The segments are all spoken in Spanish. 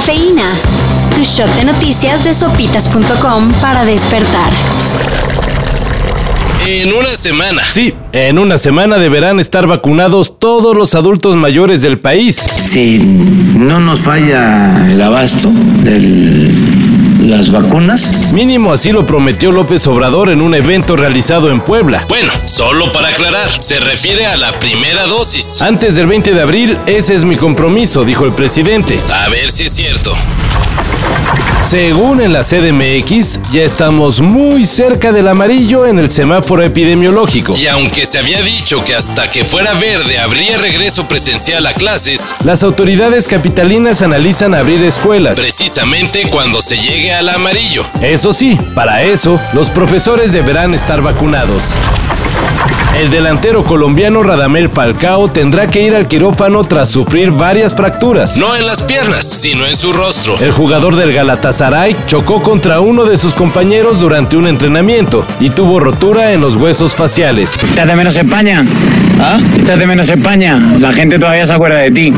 Cafeína. Tu shot de noticias de sopitas.com para despertar. En una semana. Sí, en una semana deberán estar vacunados todos los adultos mayores del país. Si no nos falla el abasto de las vacunas. Mínimo así lo prometió López Obrador en un evento realizado en Puebla. Bueno, solo para aclarar, se refiere a la primera dosis. Antes del 20 de abril, ese es mi compromiso, dijo el presidente. A ver si es cierto. Según en la CDMX, ya estamos muy cerca del amarillo en el semáforo epidemiológico. Y aunque se había dicho que hasta que fuera verde habría regreso presencial a clases, Las autoridades capitalinas analizan abrir escuelas. precisamente cuando se llegue al amarillo. Eso sí, para eso, los profesores deberán estar vacunados. El delantero colombiano Radamel Falcao tendrá que ir al quirófano tras sufrir varias fracturas. No en las piernas, sino en su rostro. El jugador del Galatasaray chocó contra uno de sus compañeros durante un entrenamiento y tuvo rotura en los huesos faciales. ¿Echas de menos España? ¿Ah? ¿Echas de menos España? La gente todavía se acuerda de ti.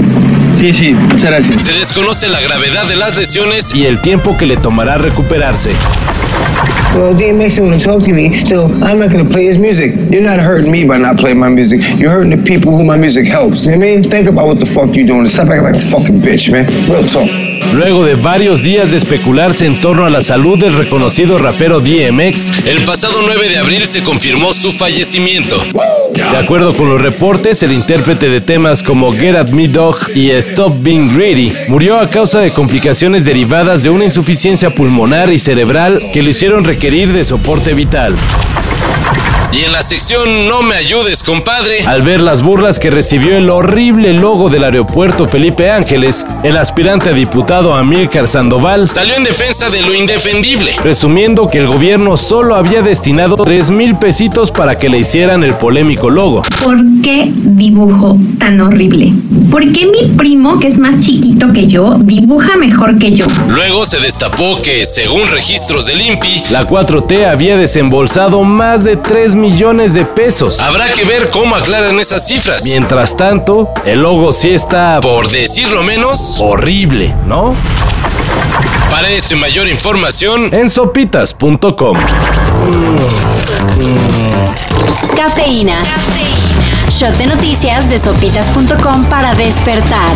Sí, sí, muchas gracias. Se desconoce la gravedad de las lesiones y el tiempo que le tomará recuperarse. Well, DMX didn't want to talk to me, so I'm not going to play his music. You're not hurting me by not playing my music. You're hurting the people who my music helps. You know what I mean? Think about what the fuck you're doing. Stop acting like a fucking bitch, man. Real talk. Luego de varios días de especularse en torno a la salud del reconocido rapero DMX, El pasado 9 de abril se confirmó su fallecimiento. de acuerdo con los reportes, el intérprete de temas como Get At Me Dog y Stop Being Greedy murió a causa de complicaciones derivadas de una insuficiencia pulmonar y cerebral que le hicieron requerir de soporte vital. Y en la sección No me ayudes, compadre, Al ver las burlas que recibió el horrible logo del aeropuerto Felipe Ángeles, el aspirante a diputado Amílcar Sandoval salió en defensa de lo indefendible. presumiendo que el gobierno solo había destinado 3 mil pesitos para que le hicieran el polémico logo. ¿Por qué dibujo tan horrible? ¿Por qué mi primo, que es más chiquito que yo, dibuja mejor que yo? Luego se destapó que, según registros del INPI, La 4T había desembolsado más de 3 millones de pesos. habrá que ver cómo aclaran esas cifras. Mientras tanto, el logo sí está Por decirlo menos, horrible, ¿no? para eso y mayor información, En sopitas.com. Cafeína. Shot de noticias de sopitas.com para despertar.